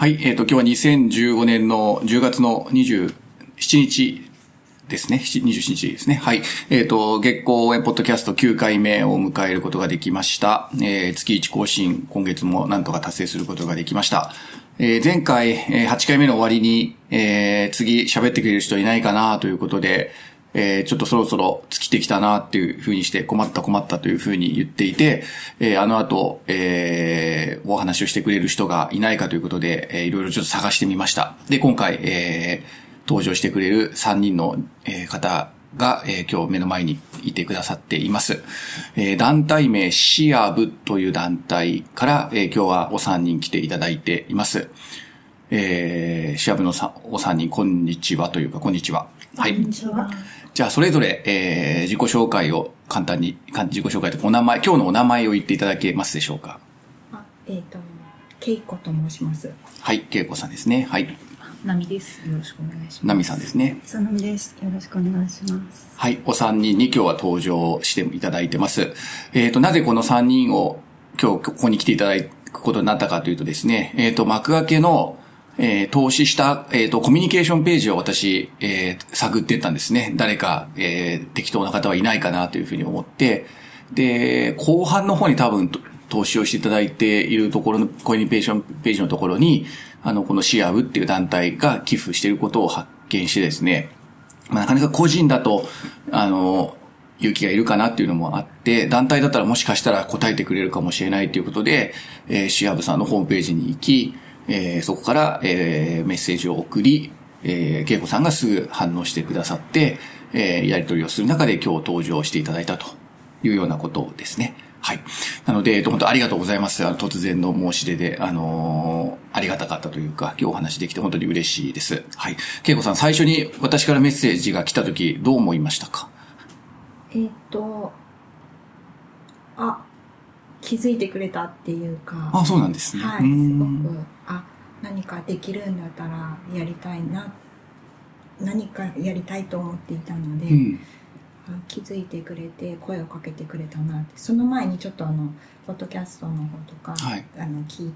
はい、えっ、ー、と、今日は2015年の10月の27日ですね。27日ですね。はい。えっ、ー、と、月光応援ポッドキャスト9回目を迎えることができました。えー、月1更新、今月もなんとか達成することができました。えー、前回、えー、8回目の終わりに、えー、次喋ってくれる人いないかなということで、えー、ちょっとそろそろ尽きてきたなっていうふうにして困った困ったというふうに言っていて、えー、あの後、えー、お話をしてくれる人がいないかということで、えー、いろいろちょっと探してみました。で、今回、えー、登場してくれる3人の、えー、方が、えー、今日目の前にいてくださっています。えー、団体名シアブという団体から、えー、今日はお三人来ていただいています。えー、シアブのお三人、こんにちはというか、こんにちは。はい。こんにちは。じゃあ、それぞれ、えー、自己紹介を簡単に、自己紹介とお名前、今日のお名前を言っていただけますでしょうか？あ、えっ、ー、と、けいこと申します。はい、けいこさんですね。はい。なみです。よろしくお願いします。なみさんですね。さなみです。よろしくお願いします。はい、お三人に今日は登場していただいてます。えっ、ー、と、なぜこの三人を今日ここに来ていただくことになったかというとですね、えっ、ー、と、幕開けのえー、投資した、えっ、ー、と、コミュニケーションページを私、えー、探ってったんですね。誰か、えー、適当な方はいないかなというふうに思って、で、後半の方に多分、投資をしていただいているところの、コミュニケーションページのところに、あの、このシアブっていう団体が寄付していることを発見してですね、まあ、なかなか個人だと、あの、勇気がいるかなっていうのもあって、団体だったらもしかしたら答えてくれるかもしれないということで、えー、シアブさんのホームページに行き、えー、そこから、えー、メッセージを送り、えー、恵子さんがすぐ反応してくださって、えー、やり取りをする中で今日登場していただいたというようなことですね。はい。なので、えっと、本当ありがとうございます。突然の申し出で、あのー、ありがたかったというか、今日お話できて本当に嬉しいです。はい。恵子さん、最初に私からメッセージが来たとき、どう思いましたか？えっと、あ、気づいてくれたっていうか。あ、そうなんですね。はい。すごく、あ、何かできるんだったらやりたいな、何かやりたいと思っていたので、うん、気づいてくれて声をかけてくれたなって。その前にちょっとあの、ポッドキャストの方とか、はい、あの、聞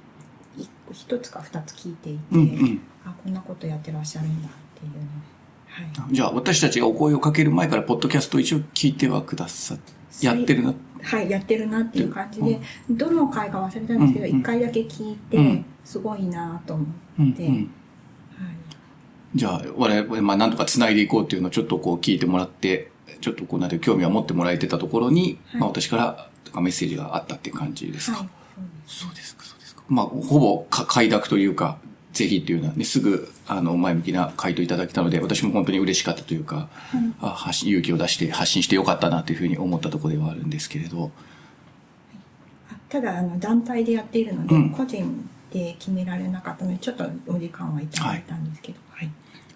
一つか二つ聞いていて、うんうん、あ、こんなことやってらっしゃるんだっていうのはい、じゃあ私たちがお声をかける前からポッドキャストを一応聞いてはくださやってるな。はい、やってるなっていう感じで、どの回か忘れたんですけど、一、回だけ聞いて、すごいなと思って、はい、じゃあ、我々、まあ、なんとか繋いでいこうっていうのをちょっとこう聞いてもらって、ちょっとこうなんて興味を持ってもらえてたところに、はい、まあ、私からとかメッセージがあったっていう感じですか。はい、そうです。か、そうですか。まあ、ほぼ快諾というか、ぜひっていうのはね、すぐ、あの、前向きな回答いただけたので、私も本当に嬉しかったというか、うん、あ発勇気を出して発信してよかったなというふうに思ったところではあるんですけれど。ただ、あの、団体でやっているので、うん、個人で決められなかったので、ちょっとお時間はいただいたんですけど、はい、はい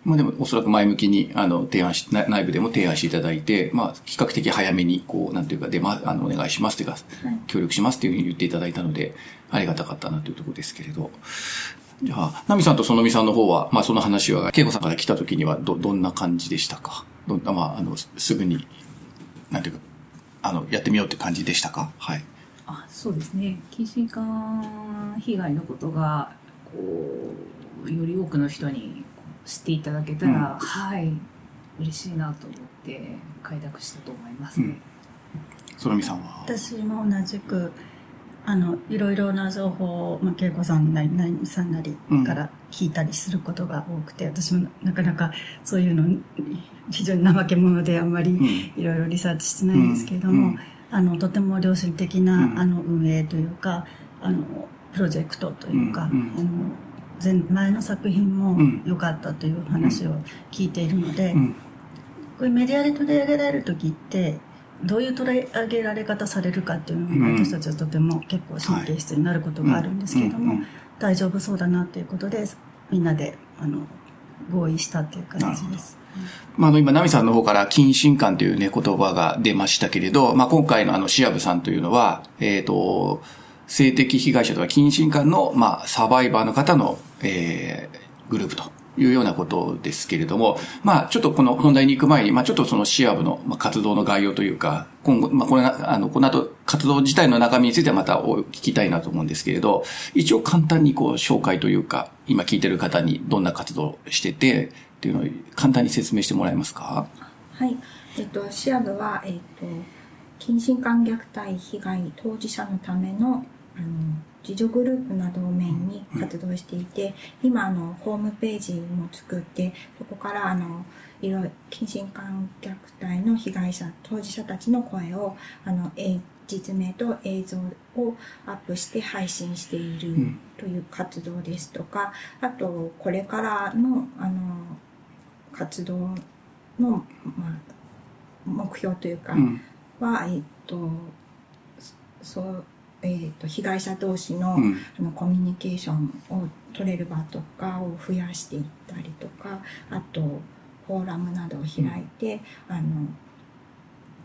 まあでもおそらく前向きに、あの、提案し、内部でも提案していただいて、まあ、比較的早めに、こう、なんていうか、で、まあ、あの、お願いしますというか、はい、協力しますというふうに言っていただいたので、ありがたかったなというところですけれど。じゃあ、ナミさんとそのみさんの方は、まあその話は、恵子さんから来た時には、ど、どんな感じでしたか？どんな、まあ、あの、すぐに、なんていうか、あの、やってみようって感じでしたか？はい。あ、そうですね。近親感被害のことが、こう、より多くの人に知っていただけたら、うん、はい、嬉しいなと思って開拓したと思いますね。うん、そのみさんは？私も同じく、あのいろいろな情報を、まあ、恵子さんなり成美さんなりから聞いたりすることが多くて、うん、私もなかなかそういうの非常に怠け者であんまりいろいろリサーチしてないんですけれども、うん、あのとても良心的な、あの運営というかあのプロジェクトというか、あの前前の作品も良かったという話を聞いているので、こういうメディアで取り上げられる時ってどういう取り上げられ方されるかっていうのが私たちはとても結構神経質になることがあるんですけれども、大丈夫そうだなっていうことでみんなであの合意したっていう感じです。まあ、あの、今、ナミさんの方から、近親感というね、言葉が出ましたけれど、まあ、今回のあの、シアブさんというのは、えっ、ー、と、性的被害者とか近親感の、まあ、サバイバーの方の、えー、グループというようなことですけれども、まあ、ちょっとこの本題に行く前に、まあ、ちょっとそのシアブの活動の概要というか、今後、まあ、これ、あの、この後、活動自体の中身についてはまたお聞きたいなと思うんですけれど、一応簡単にこう、紹介というか、今聞いてる方にどんな活動をしてて、っていうのを簡単に説明してもらえますか？はい。えっと、シアブは、えっと、近親間虐待被害当事者のための、あの、自助グループなどをメインに活動していて、今あのホームページも作ってそこからあのいろいろ近親間虐待の被害者当事者たちの声をあの実名と映像をアップして配信しているという活動ですとか、あとこれからのあの活動の、まあ、目標というかは、えっとそうえーと、被害者同士のうん、あのコミュニケーションを取れる場とかを増やしていったりとかあとフォーラムなどを開いて、うん、あの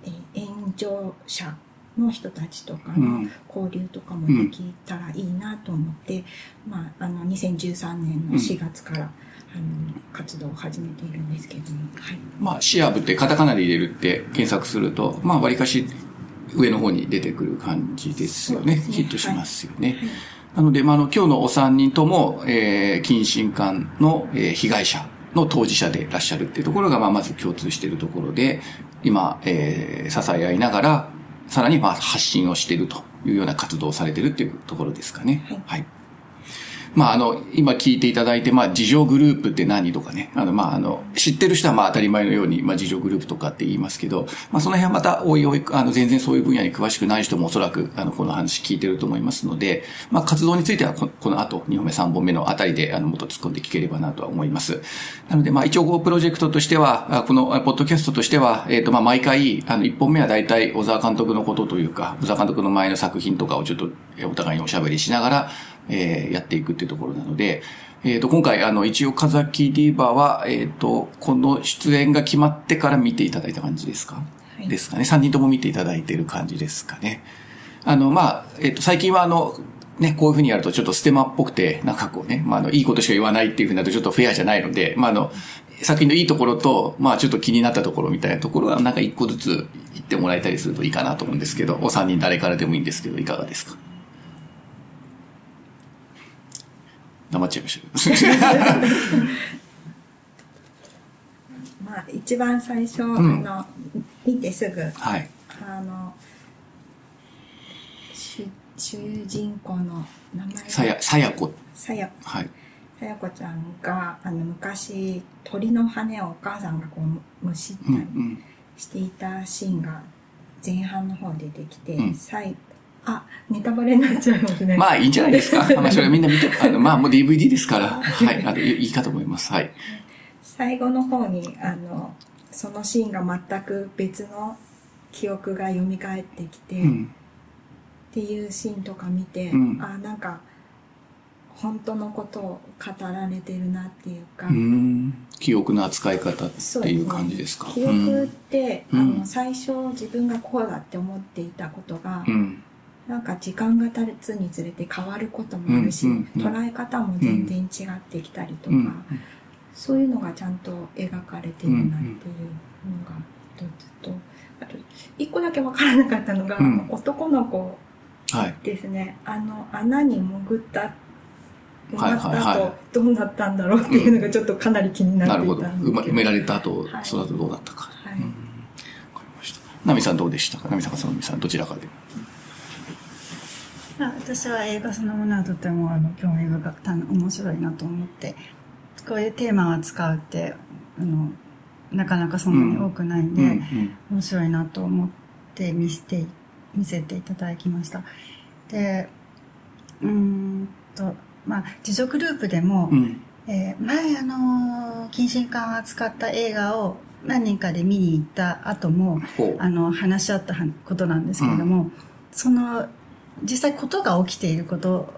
えー、炎上者の人たちとかの交流とかもできたらいいなと思って、うん、まあ、あの2013年の4月から、あの活動を始めているんですけども、はい、まあシアブってカタカナで入れるって検索するとまあわりかし上の方に出てくる感じですよね。ねヒットしますよね。はい、なので、まあ、あの、今日のお三人とも、えー、近親間の、えー、被害者の当事者でいらっしゃるっていうところが、まあ、まず共通しているところで、今、えー、支え合いながら、さらに、まあ、発信をしているというような活動をされているっていうところですかね。はい、はいまあ、あの、今聞いていただいて、まあ、自助グループって何とかね、あの、まあ、あの、知ってる人はまあ当たり前のように、まあ、自助グループとかって言いますけど、まあ、その辺はまた、おいおい、あの、全然そういう分野に詳しくない人もおそらく、あの、この話聞いてると思いますので、まあ、活動についてはこ、この後、2本目、3本目のあたりで、あの、もっと突っ込んで聞ければなとは思います。なので、まあ、一応、プロジェクトとしては、この、ポッドキャストとしては、えっ、ー、と、まあ、毎回、あの、1本目は大体、小沢監督のことというか、小沢監督の前の作品とかをちょっと、お互いにおしゃべりしながら、えー、やっていくっていうところなので、えっ、ー、と、今回、あの、一応、カザキディーバーは、えっ、ー、と、この出演が決まってから見ていただいた感じですか、はい、ですかね？3人とも見ていただいている感じですかね？あの、まあ、えっ、と、最近はあの、ね、こういうふうにやるとちょっとステマっぽくて、なんかこうね、まあ、あの、いいことしか言わないっていうふうになるとちょっとフェアじゃないので、まあ、あの、作品のいいところと、まあ、ちょっと気になったところみたいなところは、なんか一個ずつ言ってもらえたりするといいかなと思うんですけど、お三人誰からでもいいんですけど、いかがですか？黙っちゃいましたまあ一番最初、うん、あの見てすぐ、はい、あの主人公の名前さやさやこ。さやはい。さやこちゃんがあの昔鳥の羽をお母さんがこうむしったりしていたシーンが前半の方出てきて、うん、最あ、ネタバレになっちゃいますね。まあいいんじゃないですか。まあそれはみんな見て、あの、まあもう DVD ですから、はい、あの、いいかと思います。はい。最後の方に、あの、そのシーンが全く別の記憶が蘇ってきて、うん、っていうシーンとか見て、うん、あ、なんか、本当のことを語られてるなっていうか。う記憶の扱い方っていう感じですか？すね、記憶って、あの、最初自分がこうだって思っていたことが、なんか時間が経つにつれて変わることもあるし、捉え方も全然違ってきたりとか、そういうのがちゃんと描かれてるなっていうのが一つと、あと、一個だけ分からなかったのが、男の子ですね、はい、あの、穴に潜った埋まった後、どうなったんだろうっていうのがちょっとかなり気になっていたんですけど、なるほど。埋められた後、その後どうなったか。はい。うん、かりました。ナミさんどうでしたか？ナミさんかさん、どちらかで。私は映画そのものはとてもあの興味深く面白いなと思ってこういうテーマを扱うってあのなかなかそんなに多くないんで、うんうんうん、面白いなと思って見せて見せていただきました。でうんとまあ自助グループでも、うん、えー、前あの近親感を扱った映画を何人かで見に行った後もあの話し合ったことなんですけれども、うん、その実際ことが起きていること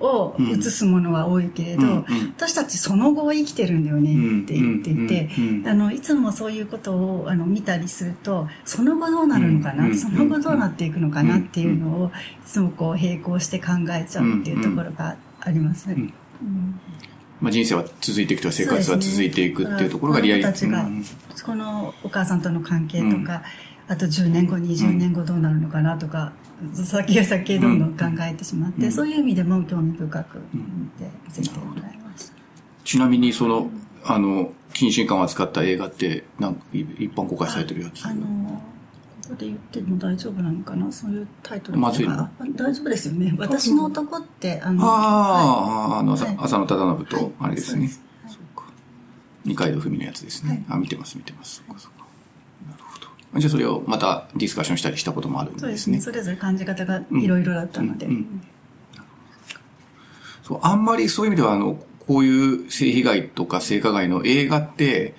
を映すものは多いけれど、うん私たちその後生きてるんだよねって言っていて、あのいつもそういうことをあの見たりするとその後どうなるのかな、その後どうなっていくのかなっていうのをいつもこう並行して考えちゃうっていうところがあります。うん。まあ、人生は続いていくと生活は続いていくっていうところがリアリティ。たちが、このお母さんとの関係とか、あと10年後、20年後どうなるのかなとか、先が先へどんどん考えてしまって、そういう意味でも興味深く見て見せてもらいました。ちなみにその、あの、近親感を扱った映画って、なん一般公開されてるやつ？あの、ここで言っても大丈夫なのかな？そういうタイトルまずい大丈夫ですよね。私の男って、あの、ああ、はい、あの、はい、浅野忠信と、あれですね。はい、そうか。二階堂ふみのやつですね。あ、見てます、見てます。そうか、そうか。じゃあそれをまたディスカッションしたりしたこともあるんですね。そうですね。それぞれ感じ方がいろいろだったので。うんうんうん、そう、あんまりそういう意味では、あの、こういう性被害とか性加害の映画って、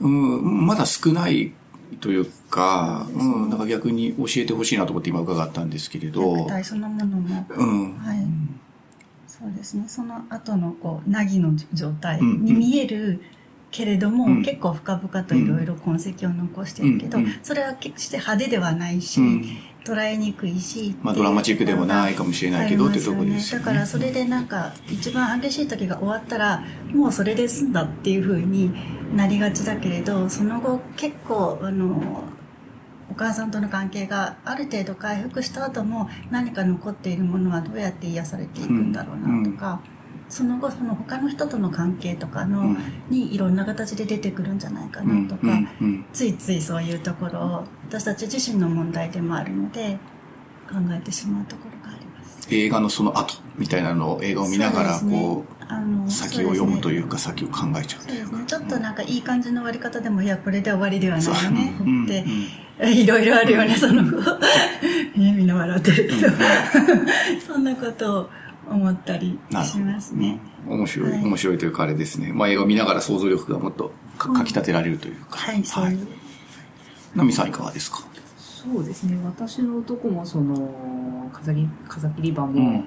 うん、まだ少ないというか、ううん、なんか逆に教えてほしいなと思って今伺ったんですけれど。虐待そのものも。うん。はい。そうですね。その後のこう、なぎの状態に見えるけれども、うん、結構深々といろいろ痕跡を残してるけど、うん、それは決して派手ではないし、捉えにくいし。まあドラマチックでもないかもしれないけど、ってとこですよね。だからそれでなんか一番激しい時が終わったら、もうそれで済んだっていうふうになりがちだけれど、その後結構、あの、お母さんとの関係がある程度回復した後も何か残っているものはどうやって癒されていくんだろうなとか、うんその後その他の人との関係とかの、うん、にいろんな形で出てくるんじゃないかなとか、うんうん、ついついそういうところを私たち自身の問題でもあるので考えてしまうところがあります。映画のその後みたいなのを映画を見ながらこう、あの先を読むというか先を考えちゃうそうですね。ちょっとなんかいい感じの終わり方でもいやこれで終わりではないね。って、いろいろあるよねその子。みんな笑ってるけど そんなことを思ったりしますね。面白い、はい、面白いというかあれですね。まあ映画を見ながら想像力がもっとかき立てられるというか。はい、そういう。ナミさんいかがですか？そうですね。私の男もその、風切風切り場も、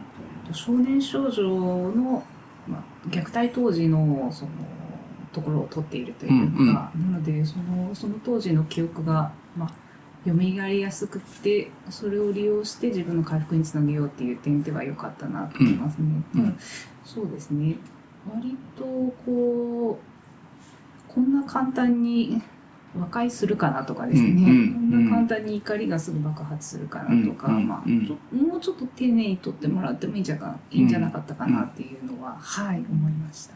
うん、少年少女の、まあ、虐待当時のそのところを取っているというか、うんうん、なのでそのその当時の記憶が、まあ、蘇りやすくてそれを利用して自分の回復につなげようっていう点では良かったなと思いますね。うん。うん、そうですね。割とこうこんな簡単に和解するかなとかですね、うんうん、こんな簡単に怒りがすぐ爆発するかなとか、うんうん、まあ、もうちょっと丁寧にとってもらってもいいんじゃいいんじゃなかったかなっていうのは、はい思いました。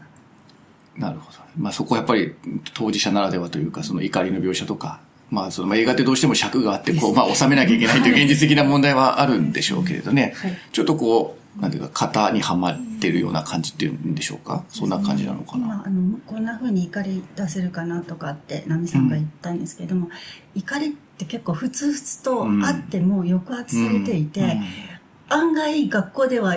なるほど。まあそこはやっぱり当事者ならではというか、その怒りの描写とか、まあ、その、まあ、映画ってどうしても尺があって、こう、まあ、収めなきゃいけないという現実的な問題はあるんでしょうけれどね。はい、ちょっとこう、なんていうか、型にはまってるような感じっていうんでしょうか？そんな感じなのかな、今、あの、こんな風に怒り出せるかなとかって、ナミさんが言ったんですけれども、うん、怒りって結構ふつふつとあっても抑圧されていて、うん。うん、案外学校では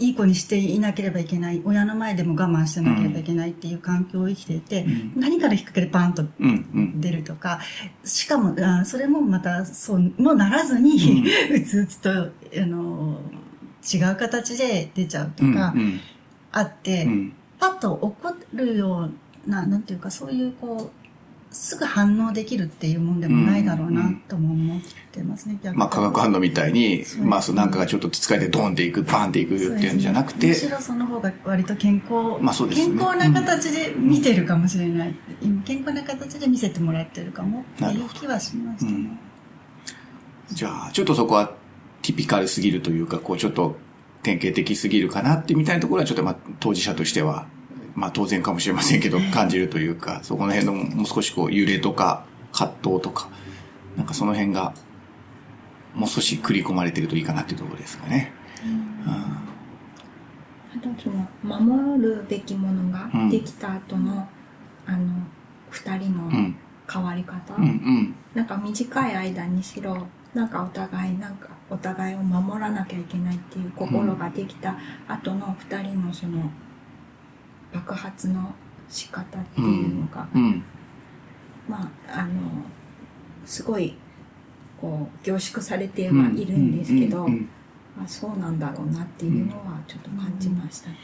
いい子にしていなければいけない、親の前でも我慢してなければいけないっていう環境を生きていて、うん、何かのきっかけでパンと出るとか、しかも、あそれもまたそうもならずに、うつうつと、あの、違う形で出ちゃうとか、あって、パッと起こるような、なんていうか、そういうこう、すぐ反応できるっていうもんでもないだろうなとも思ってますね、うん。うん、まあ化学反応みたいに、まあなんかがちょっっとつかれてドンっていく、バンっていくっていうんじゃなくて。むしろその方が割と健康、まあそうですね、健康な形で見てるかもしれない。うん、健康な形で見せてもらってるかもっていう気はしましたね。じゃあ、ちょっとそこはティピカルすぎるというか、こうちょっと典型的すぎるかなってみたいなところはちょっとまあ当事者としてはまあ当然かもしれませんけど、感じるというか、そこの辺のもう少しこう揺れとか葛藤とか、なんかその辺がもう少し繰り込まれてるといいかなっていうところですかね。うん、あとその守るべきものができた後の、うん、あの二人の変わり方、うんうん、なんか短い間にしろなんかお互いなんかお互いを守らなきゃいけないっていう心ができた後の二人のその爆発の仕方っていうのが、うんうん、まああのすごいこう凝縮されてはいるんですけど、まあ、そうなんだろうなっていうのはちょっと感じましたね。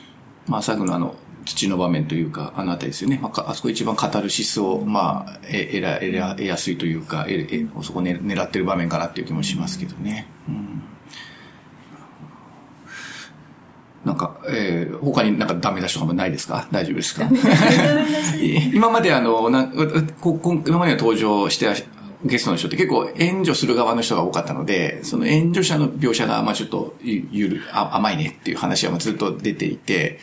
まあ、最後のあの土の場面というか、あのあたりですよね。まあ、あそこ一番カタルシスを、まあ、え、得ら、得ら、得やすいというか、え、え、そこね、狙ってる場面かなっていう気もしますけどね。うん。なんか、えー、他になんかダメ出しとかもないですか？大丈夫ですか？今まであの、なこ今まで登場してゲストの人って結構援助する側の人が多かったので、その援助者の描写が、まあちょっとゆる、あ甘いねっていう話はずっと出ていて、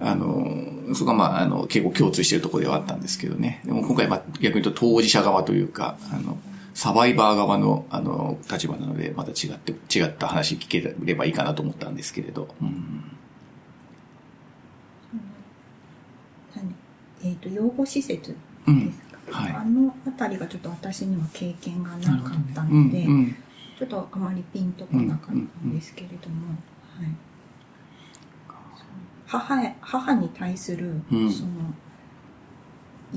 あの、そこがまあ、あの、結構共通しているところではあったんですけどね。でも今回まあ逆に言うと当事者側というか、あの、サバイバー側の、あの、立場なので、また違って、違った話聞ければいいかなと思ったんですけれど。うん、えっ、ー、と、養護施設ですか、はい、あのあたりがちょっと私には経験がなかったので、うんうん、ちょっとあまりピンとこなかったんですけれども、はい、母へ母に対する、その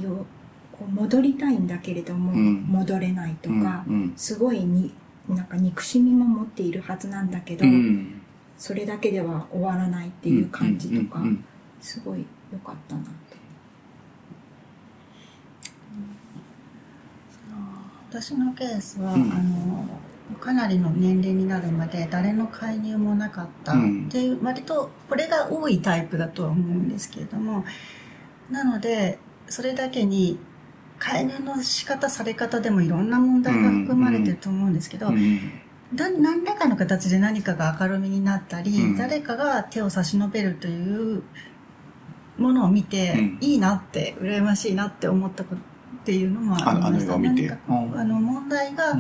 よこう戻りたいんだけれども、戻れないとか、すごいになんか憎しみも持っているはずなんだけど、それだけでは終わらないっていう感じとか、すごい良かったなと。私のケースは、うん、あのかなりの年齢になるまで誰の介入もなかったっていう、割とこれが多いタイプだとは思うんですけれどもなのでそれだけに介入の仕方され方でもいろんな問題が含まれてると思うんですけど、何らかの形で何かが明るみになったり、うん、誰かが手を差し伸べるというものを見て、うん、いいなって羨ましいなって思ったことっていうのもありました。あの問題が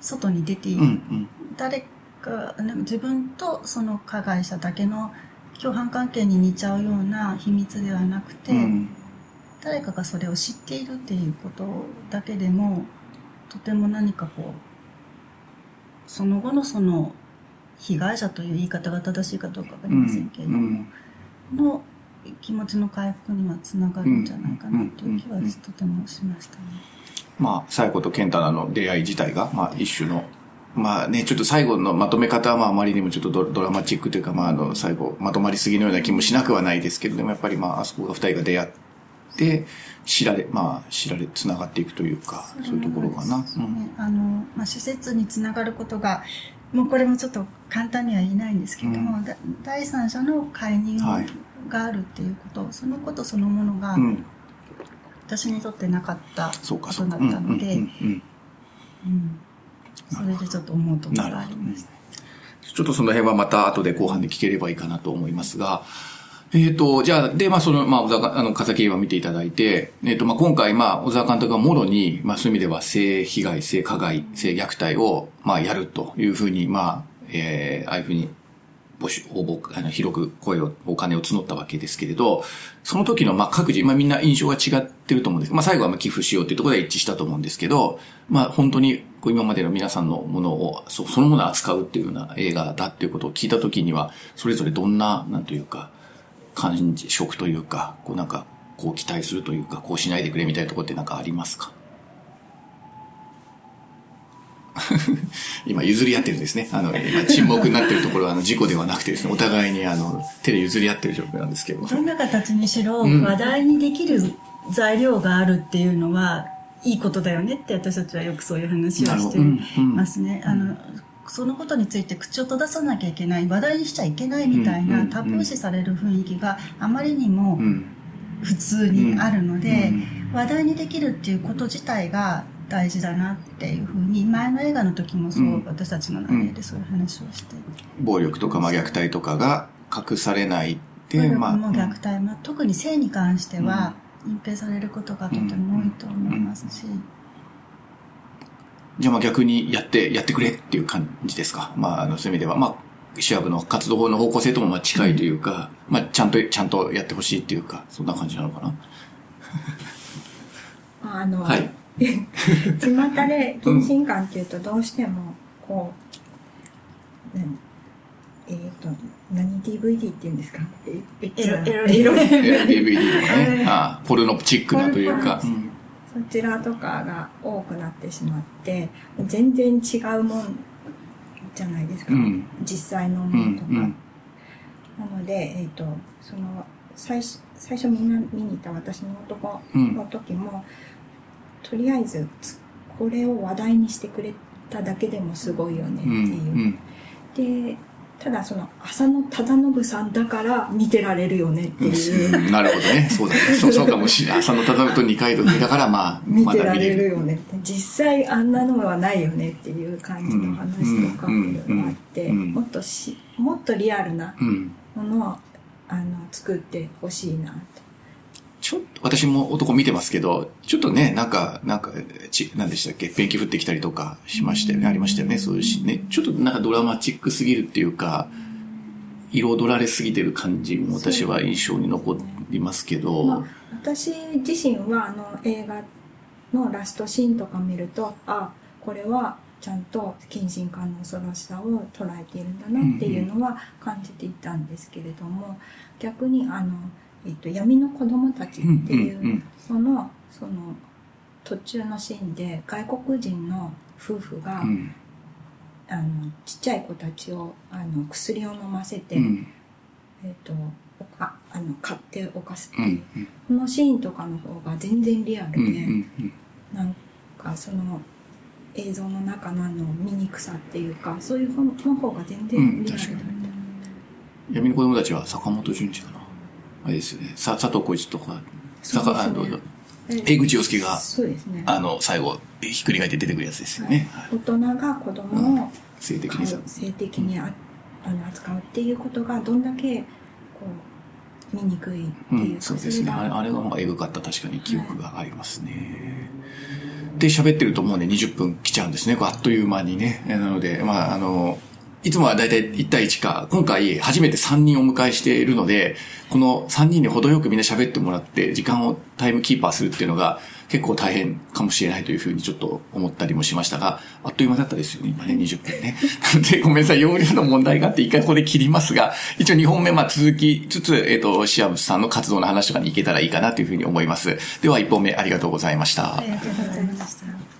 外に出ている。うん、誰か、自分とその加害者だけの共犯関係に似ちゃうような秘密ではなくて、うん、誰かがそれを知っているっていうことだけでも、とても何かこう、その後のその被害者という言い方が正しいかどうかわかりませんけれども、の気持ちの回復にはつながるんじゃないかなという気はとてもしましたね。まあ、最後と健太の出会い自体が、まあ、一種の、まあね、ちょっと最後のまとめ方は、まあ、あまりにもちょっとドラマチックというか、まあ、あの、最後、まとまりすぎのような気もしなくはないですけど、でもやっぱり、まあ、あそこが二人が出会って、知られ、まあ、知られ、つながっていくというか、そういうところかな。ね、うん、あの、まあ、施設につながることが、もうこれもちょっと簡単には言えないんですけども、うん、第三者の介入があるっていうこと、そのことそのものが、私にとってなかったことだったので、それでちょっと思うところがありました。ちょっとその辺はまた後で後半で聞ければいいかなと思いますが、えっ、ー、と、じゃあ、で、まあ、その、まあ、小沢、あの、風切は見ていただいて、えっ、ー、と、まあ、今回、まあ、小沢監督がもろに、まあ、そういう意味では性被害、性加害、性虐待を、まあ、やるというふうに、まあ、えー、ああいうふうに、募集、応募、あの、広く声を、お金を募ったわけですけれど、その時の、まあ、各自、まあ、みんな印象が違ってると思うんです。まあ、最後は、まあ、寄付しようっていうところで一致したと思うんですけど、まあ、本当に、こう今までの皆さんのものを、そそのものを扱うっていうような映画だっていうことを聞いた時には、それぞれどんな、なんというか、感じ、食というか、こうなんか、こう期待するというか、こうしないでくれみたいなところってなんかありますか？今譲り合ってるんですね。あの、今沈黙になってるところはあの事故ではなくてですね、お互いにあの、手で譲り合ってる状況なんですけど。どんな形にしろ、話題にできる材料があるっていうのは、いいことだよねって私たちはよくそういう話をしてますね。うんうん、あの、そのことについて口を閉ざさなきゃいけない話題にしちゃいけないみたいなタブー視される雰囲気があまりにも普通にあるので話題にできるっていうこと自体が大事だなっていうふうに前の映画の時もそう、私たちの内容でそういう話をして、暴力とかまあ虐待とかが隠されないって暴力も虐待も、特に性に関しては隠蔽されることがとても多いと思いますし、じゃあまあ逆にやって、やってくれっていう感じですか？まあ、あの、そういう意味では、まあ、シアブの活動の方向性ともまあ近いというか、うん、まあ、ちゃんと、ちゃんとやってほしいっていうか、そんな感じなのかな？あの、はい。巷で謹慎感っていうとどうしても、こう、何？えっ、ー、と、何？DVD っていうんですか？エロ、エロ、エロ。DVD とかね。あ あ、ポルノチックなというか。うん。そちらとかが多くなってしまって全然違うもんじゃないですか、うん、実際のものとか、うんうん、なので、えーと、その最最初みんな見に行った私の男の時も、とりあえずこれを話題にしてくれただけでもすごいよねっていう。でただその浅野忠信さんだから見てられるよねっていう、なるほどね。そうだね。そうかもしれない。浅野忠信と二階堂だから、まあ、見てられるる。よねって実際あんなのはないよねっていう感じの話とかうんいろいろあって、うんもっとしもっとリアルなうん。ものをあの作ってほしいなと。ちょっと、私も男見てますけど、ちょっとね、なんか、なんか、ち、なんでしたっけ、ペンキ降ってきたりとかしましたよね、ありましたよね、そういうシーンね。ちょっとなんかドラマチックすぎるっていうか、彩られすぎてる感じも私は印象に残りますけど、まあ、私自身はあの映画のラストシーンとか見るとあこれはちゃんと近親感の恐ろしさを捉えているんだなっていうのは感じていたんですけれども逆にあの、えっと闇の子供たちっていうそのその途中のシーンで外国人の夫婦が、うん。あのちっちゃい子たちをあの薬を飲ませて、うん。えっとおかあの買っておかすってう。いうんこのシーンとかの方が全然リアルで。なんかその映像の中のあの醜さっていうかそういう方の方が全然リアルだった、闇の子供たちは坂本淳二かな。あれですよね。さ、佐藤浩市とか、坂、あの江口洋介が、そうですねあの、最後、ひっくり返って出てくるやつですよね。はい大人が子供を性的にさ。性的にああの扱うっていうことがどんだけこう醜いってうん、いうか、そうですね。あれあれがまあエグかった確かに記憶がありますね。で、喋ってるともうね、20分来ちゃうんですね。あっという間にね。えなので、まあ、あの、いつもはだいたい1対1か、今回初めて3人お迎えしているので、この3人に程よくみんな喋ってもらって、時間をタイムキーパーするっていうのが結構大変かもしれないというふうにちょっと思ったりもしましたが、あっという間だったですよね、今ね、20分ね。なので、ごめんなさい、容量の問題があって一回ここで切りますが、一応2本目、まあ続きつつ、えっ、と、シアブさんの活動の話とかに行けたらいいかなというふうに思います。では1本目ありがとうございました。ありがとうございました。